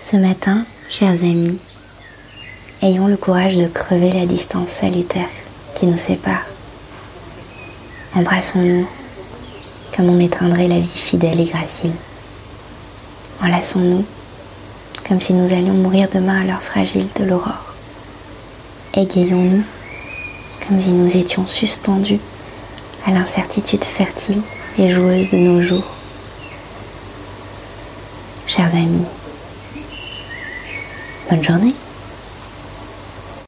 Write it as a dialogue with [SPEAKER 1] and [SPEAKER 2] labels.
[SPEAKER 1] Ce matin, chers amis, ayons le courage de crever la distance salutaire qui nous sépare. Embrassons-nous comme on étreindrait la vie fidèle et gracile. Enlaçons-nous comme si nous allions mourir demain à l'heure fragile de l'aurore. Égayons-nous comme si nous étions suspendus à l'incertitude fertile et joueuse de nos jours. Chers amis, bonne journée.